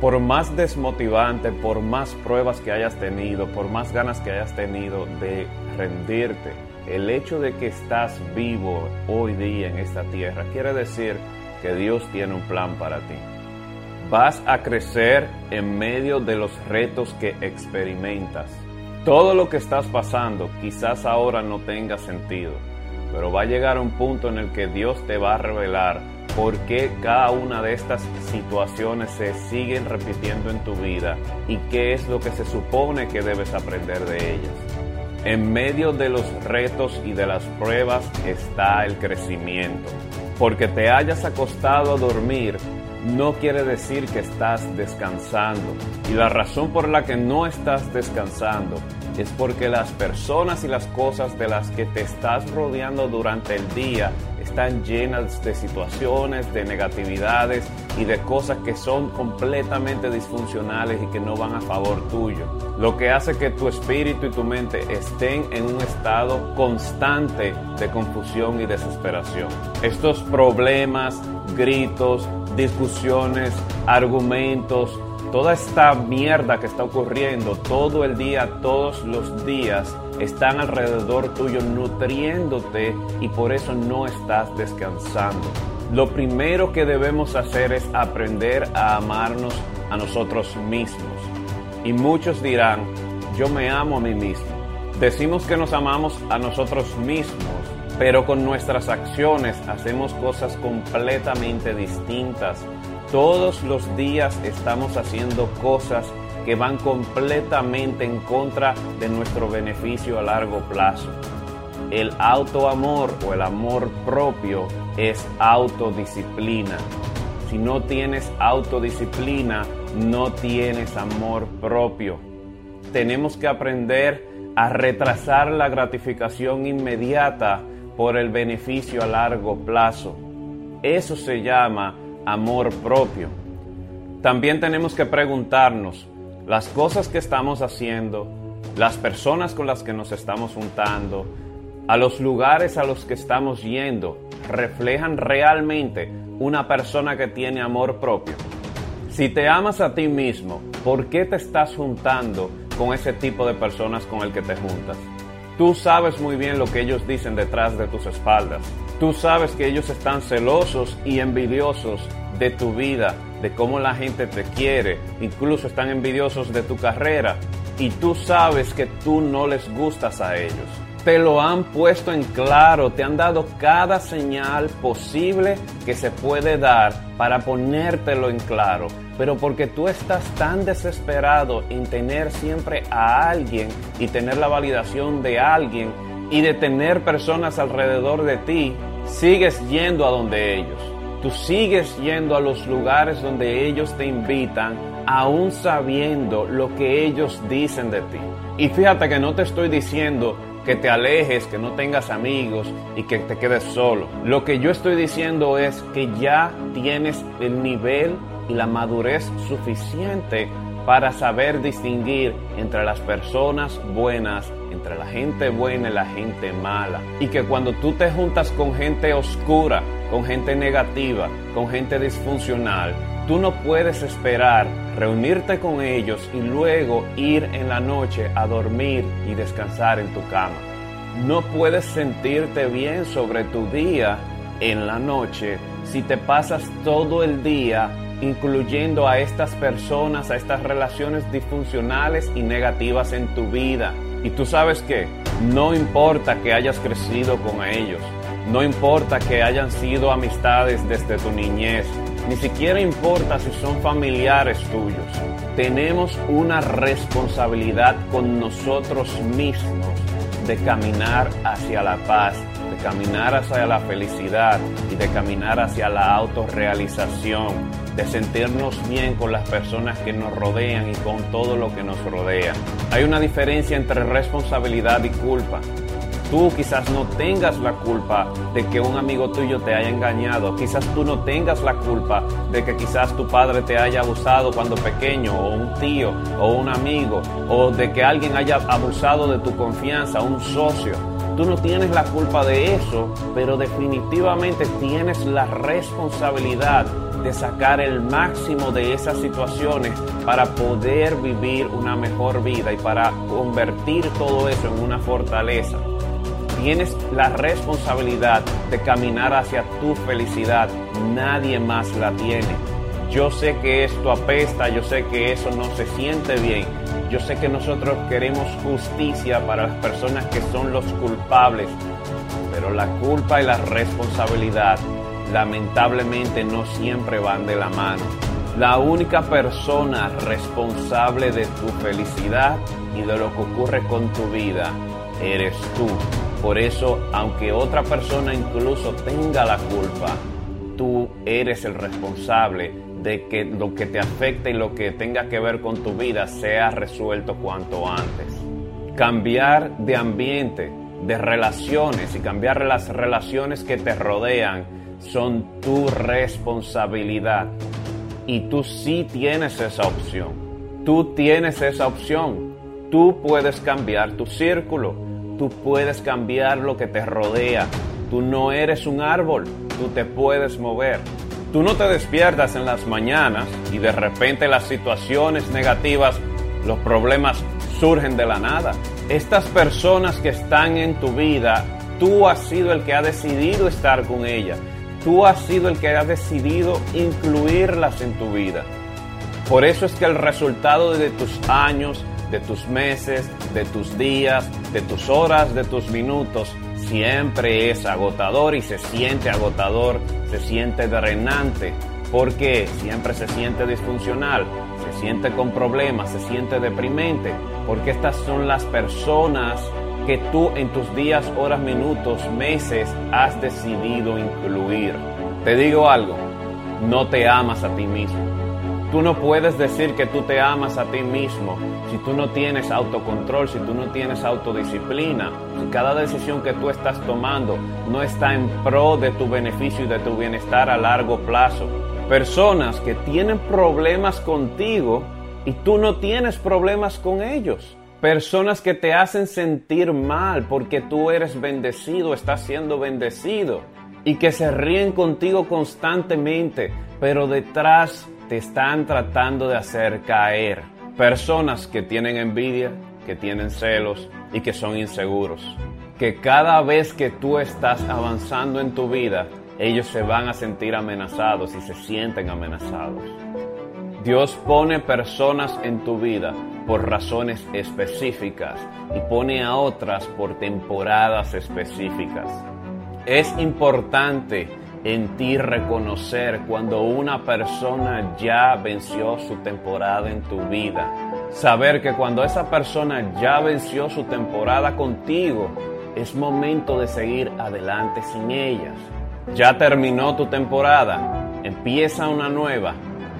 por más desmotivante, por más pruebas que hayas tenido, por más ganas que hayas tenido de rendirte, el hecho de que estás vivo hoy día en esta tierra quiere decir que Dios tiene un plan para ti. Vas a crecer en medio de los retos que experimentas. Todo lo que estás pasando quizás ahora no tenga sentido, pero va a llegar un punto en el que Dios te va a revelar por qué cada una de estas situaciones se siguen repitiendo en tu vida y qué es lo que se supone que debes aprender de ellas. En medio de los retos y de las pruebas está el crecimiento. Porque te hayas acostado a dormir no quiere decir que estás descansando. Y la razón por la que no estás descansando es porque las personas y las cosas de las que te estás rodeando durante el día están llenas de situaciones, de negatividades y de cosas que son completamente disfuncionales y que no van a favor tuyo. Lo que hace que tu espíritu y tu mente estén en un estado constante de confusión y desesperación. Estos problemas, gritos, discusiones, argumentos, toda esta mierda que está ocurriendo todo el día, todos los días, están alrededor tuyo nutriéndote y por eso no estás descansando. Lo primero que debemos hacer es aprender a amarnos a nosotros mismos. Y muchos dirán, yo me amo a mí mismo. Decimos que nos amamos a nosotros mismos, pero con nuestras acciones hacemos cosas completamente distintas. Todos los días estamos haciendo cosas que van completamente en contra de nuestro beneficio a largo plazo. El autoamor o el amor propio es autodisciplina. Si no tienes autodisciplina, no tienes amor propio. Tenemos que aprender a retrasar la gratificación inmediata por el beneficio a largo plazo. Eso se llama amor propio. También tenemos que preguntarnos, las cosas que estamos haciendo, las personas con las que nos estamos juntando, a los lugares a los que estamos yendo, reflejan realmente una persona que tiene amor propio. Si te amas a ti mismo, ¿por qué te estás juntando con ese tipo de personas con el que te juntas? Tú sabes muy bien lo que ellos dicen detrás de tus espaldas. Tú sabes que ellos están celosos y envidiosos de tu vida, de cómo la gente te quiere, incluso están envidiosos de tu carrera y tú sabes que tú no les gustas a ellos. Te lo han puesto en claro, te han dado cada señal posible que se puede dar para ponértelo en claro. Pero porque tú estás tan desesperado en tener siempre a alguien y tener la validación de alguien y de tener personas alrededor de ti, sigues yendo a donde ellos. Tú sigues yendo a los lugares donde ellos te invitan, aún sabiendo lo que ellos dicen de ti. Y fíjate que no te estoy diciendo que te alejes, que no tengas amigos y que te quedes solo. Lo que yo estoy diciendo es que ya tienes el nivel y la madurez suficiente para saber distinguir entre las personas buenas, entre la gente buena y la gente mala. Y que cuando tú te juntas con gente oscura, con gente negativa, con gente disfuncional, tú no puedes esperar reunirte con ellos y luego ir en la noche a dormir y descansar en tu cama. No puedes sentirte bien sobre tu día en la noche si te pasas todo el día incluyendo a estas personas, a estas relaciones disfuncionales y negativas en tu vida. Y tú sabes que no importa que hayas crecido con ellos, no importa que hayan sido amistades desde tu niñez, ni siquiera importa si son familiares tuyos. Tenemos una responsabilidad con nosotros mismos de caminar hacia la paz, de caminar hacia la felicidad y de caminar hacia la autorrealización de sentirnos bien con las personas que nos rodean y con todo lo que nos rodea. Hay una diferencia entre responsabilidad y culpa. Tú quizás no tengas la culpa de que un amigo tuyo te haya engañado. Quizás tú no tengas la culpa de que quizás tu padre te haya abusado cuando pequeño, o un tío, o un amigo, o de que alguien haya abusado de tu confianza, un socio. Tú no tienes la culpa de eso, pero definitivamente tienes la responsabilidad de sacar el máximo de esas situaciones para poder vivir una mejor vida y para convertir todo eso en una fortaleza. Tienes la responsabilidad de caminar hacia tu felicidad. Nadie más la tiene. Yo sé que esto apesta, yo sé que eso no se siente bien. Yo sé que nosotros queremos justicia para las personas que son los culpables, pero la culpa y la responsabilidad lamentablemente no siempre van de la mano. La única persona responsable de tu felicidad y de lo que ocurre con tu vida eres tú. Por eso, aunque otra persona incluso tenga la culpa, tú eres el responsable de que lo que te afecte y lo que tenga que ver con tu vida sea resuelto cuanto antes. Cambiar de ambiente, de relaciones y cambiar las relaciones que te rodean son tu responsabilidad. Y tú sí tienes esa opción. Tú tienes esa opción. Tú puedes cambiar tu círculo. Tú puedes cambiar lo que te rodea. Tú no eres un árbol. Tú te puedes mover. Tú no te despiertas en las mañanas y de repente las situaciones negativas, los problemas surgen de la nada. Estas personas que están en tu vida, tú has sido el que ha decidido estar con ellas. Tú has sido el que ha decidido incluirlas en tu vida. Por eso es que el resultado de tus años, de tus meses, de tus días, de tus horas, de tus minutos, siempre es agotador y se siente agotador, se siente drenante, porque siempre se siente disfuncional, se siente con problemas, se siente deprimente, porque estas son las personas que tú en tus días, horas, minutos, meses has decidido incluir. Te digo algo, no te amas a ti mismo. Tú no puedes decir que tú te amas a ti mismo si tú no tienes autocontrol, si tú no tienes autodisciplina, si cada decisión que tú estás tomando no está en pro de tu beneficio y de tu bienestar a largo plazo. Personas que tienen problemas contigo y tú no tienes problemas con ellos. Personas que te hacen sentir mal porque tú eres bendecido, estás siendo bendecido. Y que se ríen contigo constantemente, pero detrás te están tratando de hacer caer. Personas que tienen envidia, que tienen celos y que son inseguros. Que cada vez que tú estás avanzando en tu vida, ellos se van a sentir amenazados y se sienten amenazados. Dios pone personas en tu vida por razones específicas y pone a otras por temporadas específicas. Es importante en ti reconocer cuando una persona ya venció su temporada en tu vida. Saber que cuando esa persona ya venció su temporada contigo, es momento de seguir adelante sin ellas. Ya terminó tu temporada, empieza una nueva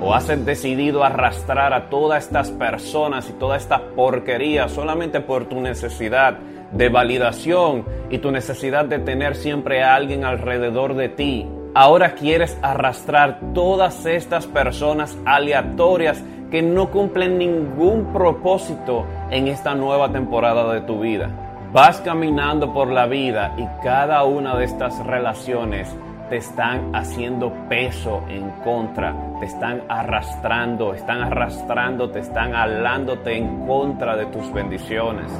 o has decidido arrastrar a todas estas personas y toda esta porquería solamente por tu necesidad de validación y tu necesidad de tener siempre a alguien alrededor de ti. Ahora quieres arrastrar todas estas personas aleatorias que no cumplen ningún propósito en esta nueva temporada de tu vida. Vas caminando por la vida y cada una de estas relaciones te están haciendo peso en contra, te están arrastrando, están arrastrando, te están alándote en contra de tus bendiciones.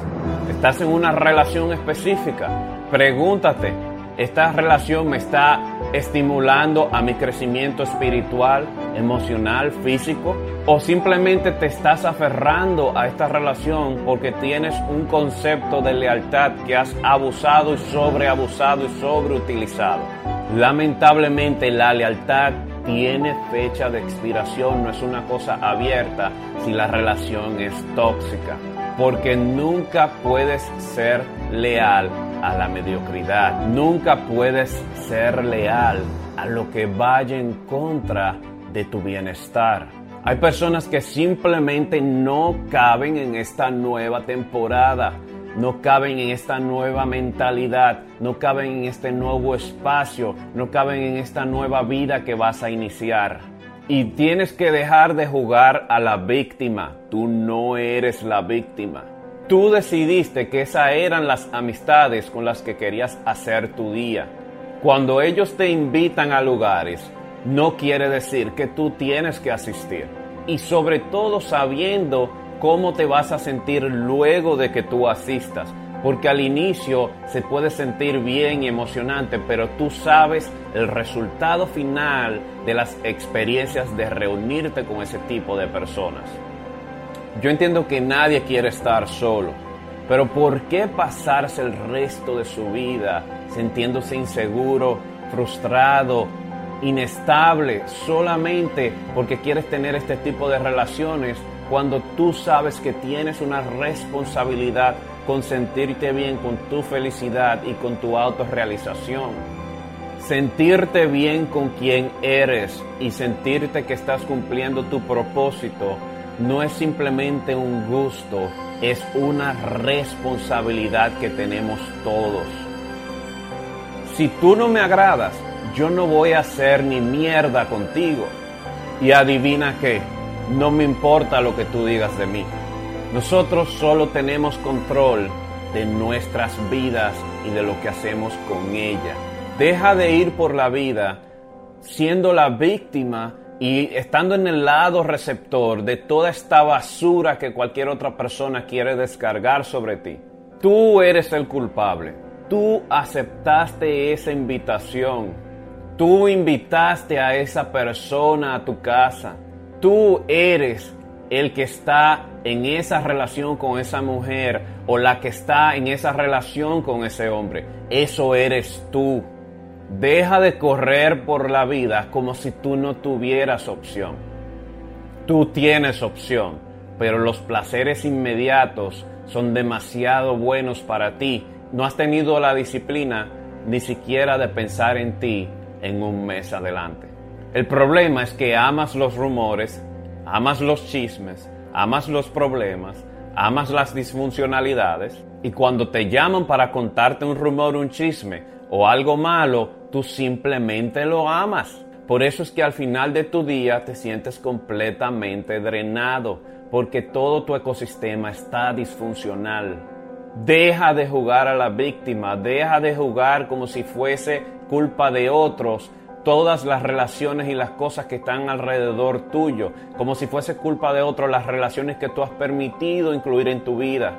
Estás en una relación específica. Pregúntate, ¿esta relación me está estimulando a mi crecimiento espiritual, emocional, físico? ¿O simplemente te estás aferrando a esta relación porque tienes un concepto de lealtad que has abusado y sobreabusado y sobreutilizado? Lamentablemente la lealtad tiene fecha de expiración, no es una cosa abierta si la relación es tóxica, porque nunca puedes ser leal a la mediocridad, nunca puedes ser leal a lo que vaya en contra de tu bienestar. Hay personas que simplemente no caben en esta nueva temporada no caben en esta nueva mentalidad, no caben en este nuevo espacio, no caben en esta nueva vida que vas a iniciar. Y tienes que dejar de jugar a la víctima. Tú no eres la víctima. Tú decidiste que esas eran las amistades con las que querías hacer tu día. Cuando ellos te invitan a lugares, no quiere decir que tú tienes que asistir. Y sobre todo sabiendo cómo te vas a sentir luego de que tú asistas. Porque al inicio se puede sentir bien y emocionante, pero tú sabes el resultado final de las experiencias de reunirte con ese tipo de personas. Yo entiendo que nadie quiere estar solo, pero ¿por qué pasarse el resto de su vida sintiéndose inseguro, frustrado, inestable, solamente porque quieres tener este tipo de relaciones cuando tú sabes que tienes una responsabilidad con sentirte bien con tu felicidad y con tu autorrealización. Sentirte bien con quien eres y sentirte que estás cumpliendo tu propósito no es simplemente un gusto, es una responsabilidad que tenemos todos. Si tú no me agradas, yo no voy a hacer ni mierda contigo. Y adivina qué, no me importa lo que tú digas de mí. Nosotros solo tenemos control de nuestras vidas y de lo que hacemos con ella. Deja de ir por la vida siendo la víctima y estando en el lado receptor de toda esta basura que cualquier otra persona quiere descargar sobre ti. Tú eres el culpable. Tú aceptaste esa invitación. Tú invitaste a esa persona a tu casa. Tú eres el que está en esa relación con esa mujer o la que está en esa relación con ese hombre. Eso eres tú. Deja de correr por la vida como si tú no tuvieras opción. Tú tienes opción, pero los placeres inmediatos son demasiado buenos para ti. No has tenido la disciplina ni siquiera de pensar en ti en un mes adelante. El problema es que amas los rumores, amas los chismes, amas los problemas, amas las disfuncionalidades y cuando te llaman para contarte un rumor, un chisme, o algo malo, tú simplemente lo amas. Por eso es que al final de tu día te sientes completamente drenado, porque todo tu ecosistema está disfuncional. Deja de jugar a la víctima, deja de jugar como si fuese culpa de otros todas las relaciones y las cosas que están alrededor tuyo, como si fuese culpa de otros las relaciones que tú has permitido incluir en tu vida.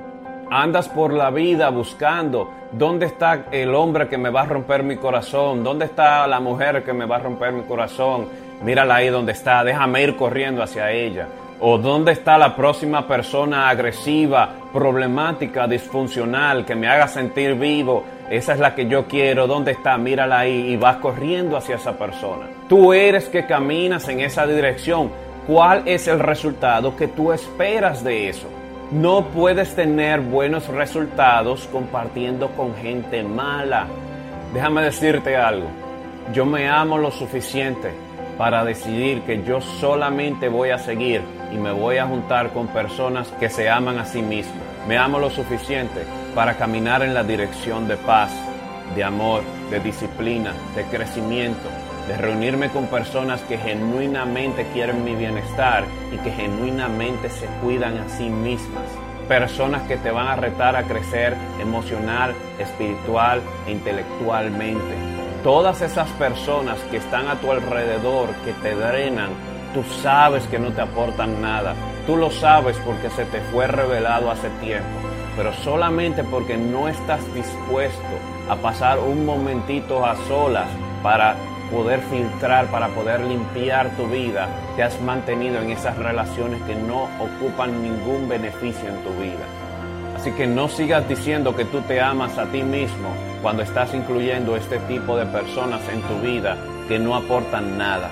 Andas por la vida buscando dónde está el hombre que me va a romper mi corazón, dónde está la mujer que me va a romper mi corazón. Mírala ahí donde está, déjame ir corriendo hacia ella. O dónde está la próxima persona agresiva, problemática, disfuncional, que me haga sentir vivo. Esa es la que yo quiero. ¿Dónde está? Mírala ahí y vas corriendo hacia esa persona. Tú eres que caminas en esa dirección. ¿Cuál es el resultado que tú esperas de eso? No puedes tener buenos resultados compartiendo con gente mala. Déjame decirte algo. Yo me amo lo suficiente para decidir que yo solamente voy a seguir y me voy a juntar con personas que se aman a sí mismas. Me amo lo suficiente para caminar en la dirección de paz, de amor, de disciplina, de crecimiento, de reunirme con personas que genuinamente quieren mi bienestar y que genuinamente se cuidan a sí mismas. Personas que te van a retar a crecer emocional, espiritual e intelectualmente. Todas esas personas que están a tu alrededor, que te drenan, tú sabes que no te aportan nada. Tú lo sabes porque se te fue revelado hace tiempo. Pero solamente porque no estás dispuesto a pasar un momentito a solas para poder filtrar, para poder limpiar tu vida, te has mantenido en esas relaciones que no ocupan ningún beneficio en tu vida. Así que no sigas diciendo que tú te amas a ti mismo cuando estás incluyendo este tipo de personas en tu vida que no aportan nada.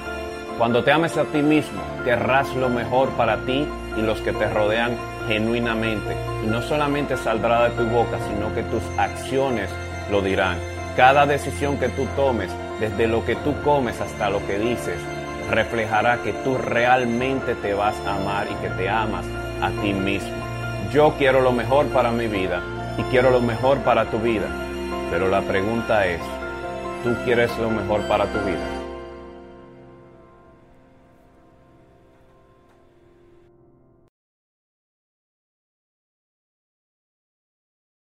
Cuando te ames a ti mismo, querrás lo mejor para ti y los que te rodean genuinamente. Y no solamente saldrá de tu boca, sino que tus acciones lo dirán. Cada decisión que tú tomes desde lo que tú comes hasta lo que dices, reflejará que tú realmente te vas a amar y que te amas a ti mismo. Yo quiero lo mejor para mi vida y quiero lo mejor para tu vida, pero la pregunta es, ¿tú quieres lo mejor para tu vida?